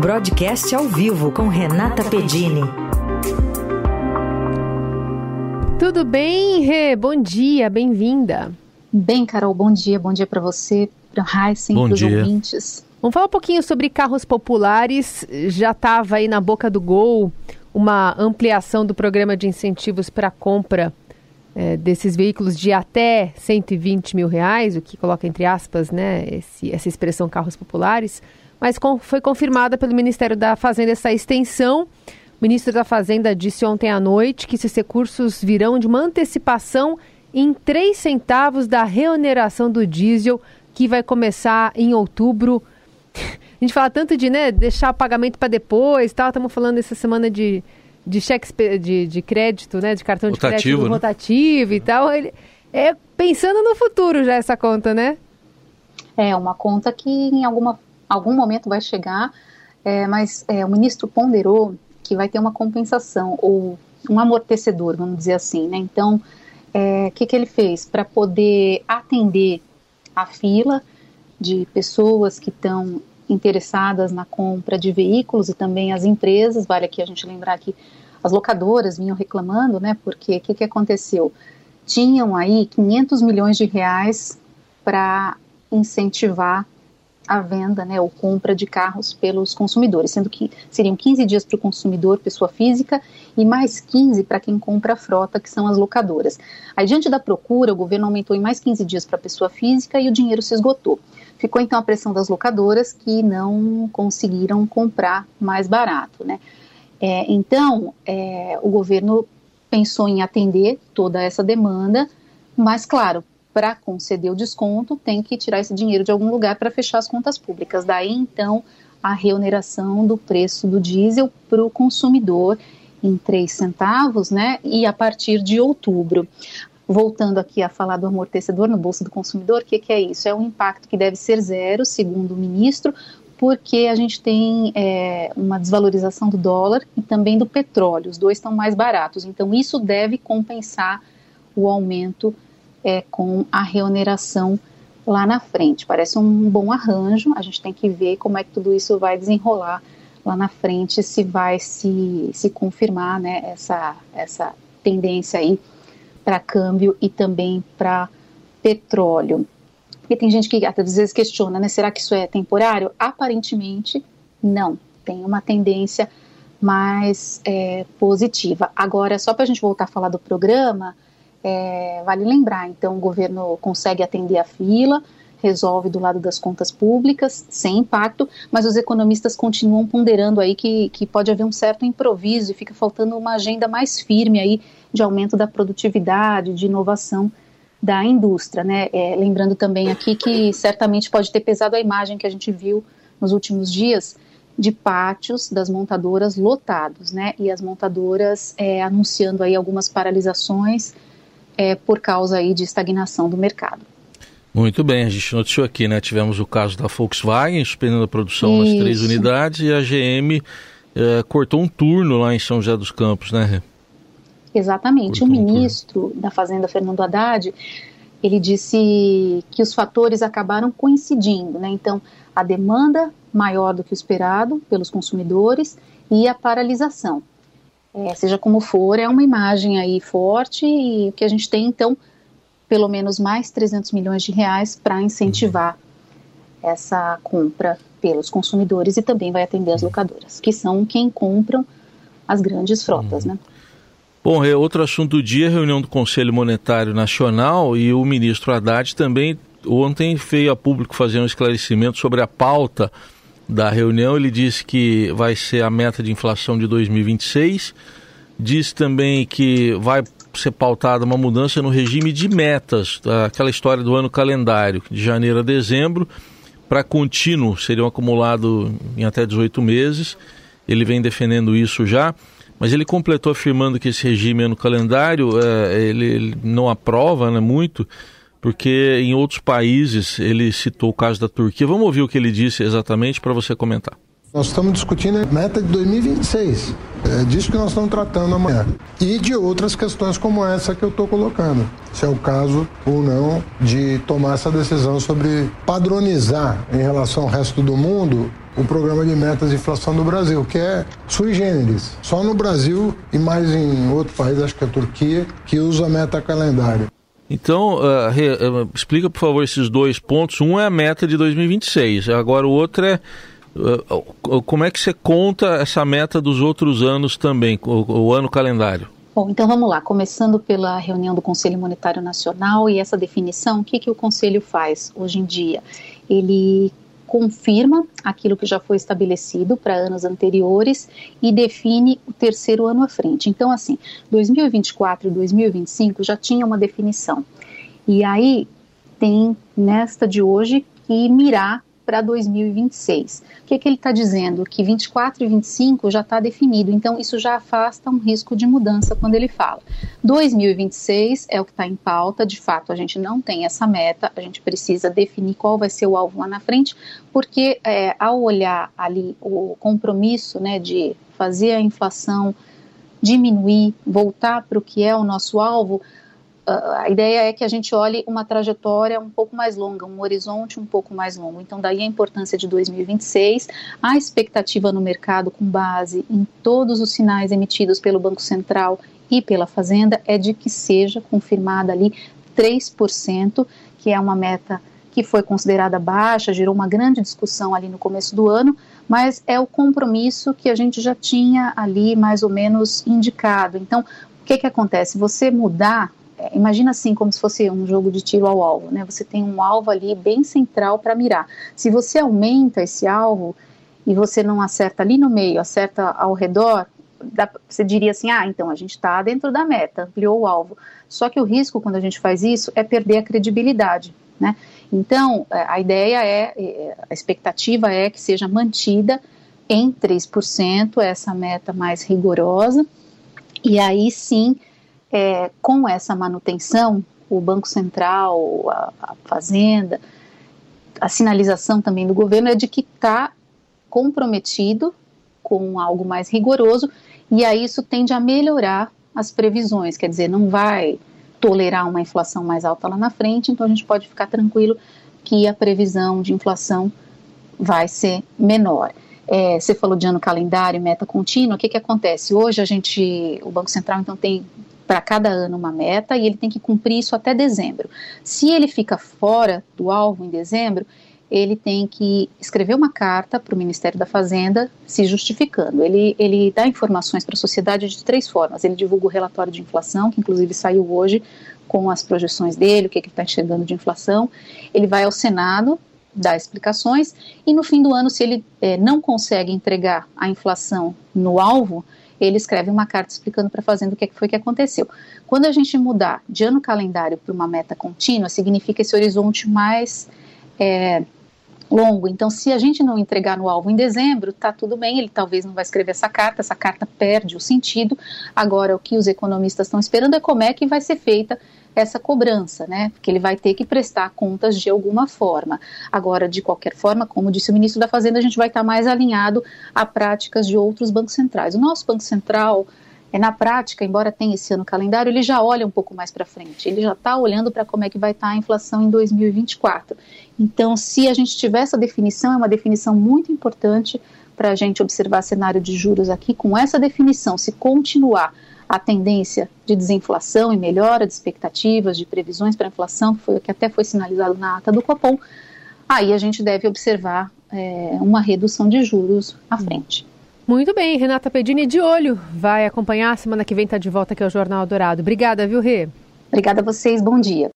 Broadcast ao vivo com Renata Pedini. Tudo bem, Rê? Bom dia, bem-vinda. Bem, Carol, bom dia. Bom dia para você, para Heisen, para os ouvintes. Vamos falar um pouquinho sobre carros populares. Já estava aí na boca do gol uma ampliação do programa de incentivos para a compra é, desses veículos de até 120 mil reais, o que coloca entre aspas né, esse, essa expressão carros populares, mas com, foi confirmada pelo Ministério da Fazenda essa extensão. O ministro da Fazenda disse ontem à noite que esses recursos virão de uma antecipação em 3 centavos da reoneração do diesel, que vai começar em outubro. A gente fala tanto de né, deixar o pagamento para depois, tal. Estamos falando essa semana de de cheque de, de crédito, né? De cartão rotativo, de crédito né? rotativo e tal. Ele, é pensando no futuro já essa conta, né? É uma conta que em alguma, algum momento vai chegar, é, mas é, o ministro ponderou que vai ter uma compensação ou um amortecedor, vamos dizer assim, né? Então, o é, que, que ele fez? Para poder atender a fila de pessoas que estão interessadas na compra de veículos e também as empresas, vale aqui a gente lembrar que as locadoras vinham reclamando, né, porque o que, que aconteceu? Tinham aí 500 milhões de reais para incentivar a venda, né, ou compra de carros pelos consumidores, sendo que seriam 15 dias para o consumidor, pessoa física, e mais 15 para quem compra a frota, que são as locadoras. Aí, diante da procura, o governo aumentou em mais 15 dias para a pessoa física e o dinheiro se esgotou. Ficou então a pressão das locadoras que não conseguiram comprar mais barato, né? É, então, é, o governo pensou em atender toda essa demanda, mas, claro, para conceder o desconto, tem que tirar esse dinheiro de algum lugar para fechar as contas públicas. Daí, então, a reoneração do preço do diesel para o consumidor em 3 centavos, né? E a partir de outubro. Voltando aqui a falar do amortecedor no bolso do consumidor, o que, que, é isso? É um impacto que deve ser zero, segundo o ministro, porque a gente tem é, uma desvalorização do dólar e também do petróleo. Os dois estão mais baratos. Então, isso deve compensar o aumento é, com a reoneração lá na frente. Parece um bom arranjo, a gente tem que ver como é que tudo isso vai desenrolar lá na frente, se vai se, se confirmar né, essa, essa tendência aí para câmbio e também para petróleo. Porque tem gente que às vezes questiona, né, será que isso é temporário? Aparentemente, não. Tem uma tendência mais é, positiva. Agora, só para a gente voltar a falar do programa, é, vale lembrar, então o governo consegue atender a fila, resolve do lado das contas públicas, sem impacto, mas os economistas continuam ponderando aí que, que pode haver um certo improviso e fica faltando uma agenda mais firme aí de aumento da produtividade, de inovação da indústria, né? É, lembrando também aqui que certamente pode ter pesado a imagem que a gente viu nos últimos dias de pátios das montadoras lotados, né? E as montadoras é, anunciando aí algumas paralisações, é, por causa aí de estagnação do mercado. Muito bem, a gente noticiou aqui, né? Tivemos o caso da Volkswagen suspendendo a produção Isso. nas três unidades e a GM é, cortou um turno lá em São José dos Campos, né? Exatamente. Cortou o ministro um da Fazenda, Fernando Haddad, ele disse que os fatores acabaram coincidindo, né? Então, a demanda maior do que o esperado pelos consumidores e a paralisação. É, seja como for, é uma imagem aí forte e que a gente tem, então, pelo menos mais 300 milhões de reais para incentivar essa compra pelos consumidores e também vai atender as locadoras, que são quem compram as grandes frotas, né? Bom, é outro assunto do dia, reunião do Conselho Monetário Nacional e o ministro Haddad também ontem veio a público fazer um esclarecimento sobre a pauta da reunião, ele disse que vai ser a meta de inflação de 2026. Disse também que vai ser pautada uma mudança no regime de metas, aquela história do ano calendário, de janeiro a dezembro, para contínuo, seriam acumulado em até 18 meses. Ele vem defendendo isso já, mas ele completou afirmando que esse regime ano calendário ele, ele não aprova né, muito porque em outros países ele citou o caso da Turquia. Vamos ouvir o que ele disse exatamente para você comentar. Nós estamos discutindo a meta de 2026. É disso que nós estamos tratando amanhã. E de outras questões como essa que eu estou colocando. Se é o caso ou não de tomar essa decisão sobre padronizar em relação ao resto do mundo o programa de metas de inflação do Brasil, que é sui generis. Só no Brasil e mais em outro país, acho que é a Turquia, que usa meta calendário. Então, uh, re, uh, explica, por favor, esses dois pontos. Um é a meta de 2026, agora o outro é uh, como é que você conta essa meta dos outros anos também, o, o ano calendário? Bom, então vamos lá, começando pela reunião do Conselho Monetário Nacional e essa definição, o que, que o Conselho faz hoje em dia? Ele confirma aquilo que já foi estabelecido para anos anteriores e define o terceiro ano à frente. Então, assim, 2024 e 2025 já tinha uma definição. E aí tem nesta de hoje que mirar para 2026. O que, que ele está dizendo? Que 24 e 25 já está definido, então isso já afasta um risco de mudança quando ele fala. 2026 é o que está em pauta, de fato a gente não tem essa meta, a gente precisa definir qual vai ser o alvo lá na frente, porque é, ao olhar ali o compromisso né, de fazer a inflação diminuir, voltar para o que é o nosso alvo, a ideia é que a gente olhe uma trajetória um pouco mais longa, um horizonte um pouco mais longo. Então, daí a importância de 2026, a expectativa no mercado com base em todos os sinais emitidos pelo Banco Central e pela Fazenda é de que seja confirmada ali 3%, que é uma meta que foi considerada baixa, gerou uma grande discussão ali no começo do ano, mas é o compromisso que a gente já tinha ali mais ou menos indicado. Então, o que, que acontece? Você mudar imagina assim como se fosse um jogo de tiro ao alvo, né? Você tem um alvo ali bem central para mirar. Se você aumenta esse alvo e você não acerta ali no meio, acerta ao redor, dá, você diria assim, ah, então a gente está dentro da meta, ampliou o alvo. Só que o risco quando a gente faz isso é perder a credibilidade, né? Então é, a ideia é, é, a expectativa é que seja mantida em 3%, essa meta mais rigorosa, e aí sim é, com essa manutenção, o Banco Central, a, a, Fazenda, a sinalização também do governo é de que está comprometido com algo mais rigoroso e aí isso tende a melhorar as previsões, quer dizer, não vai tolerar uma inflação mais alta lá na frente, então a gente pode ficar tranquilo que a previsão de inflação vai ser menor. É, você falou de ano calendário, meta contínua, o que, que acontece? Hoje a gente, o Banco Central então tem para cada ano uma meta e ele tem que cumprir isso até dezembro. Se ele fica fora do alvo em dezembro, ele tem que escrever uma carta para o Ministério da Fazenda se justificando. Ele, ele dá informações para a sociedade de três formas. Ele divulga o relatório de inflação, que inclusive saiu hoje com as projeções dele, o que, que ele está enxergando de inflação. Ele vai ao Senado dar explicações e no fim do ano, se ele é, não consegue entregar a inflação no alvo, ele escreve uma carta explicando para a Fazenda o que foi que aconteceu. Quando a gente mudar de ano calendário para uma meta contínua, significa esse horizonte mais é, longo. Então, se a gente não entregar no alvo em dezembro, tá tudo bem, ele talvez não vai escrever essa carta, essa carta perde o sentido. Agora, o que os economistas estão esperando é como é que vai ser feita essa cobrança, né? Porque ele vai ter que prestar contas de alguma forma. Agora, de qualquer forma, como disse o ministro da Fazenda, a gente vai estar mais alinhado a práticas de outros bancos centrais. O nosso Banco Central, é na prática, embora tenha esse ano calendário, ele já olha um pouco mais para frente. Ele já está olhando para como é que vai estar tá a inflação em 2024. Então, se a gente tiver essa definição, é uma definição muito importante para a gente observar cenário de juros aqui. Com essa definição, se continuar a tendência de desinflação e melhora de expectativas, de previsões para a inflação, que foi o que até foi sinalizado na ata do Copom, aí a gente deve observar é, uma redução de juros à frente. Muito bem, Renata Pedini de olho. Vai acompanhar. Semana que vem está de volta aqui ao Jornal Dourado. Obrigada, viu, Rê? Obrigada a vocês. Bom dia.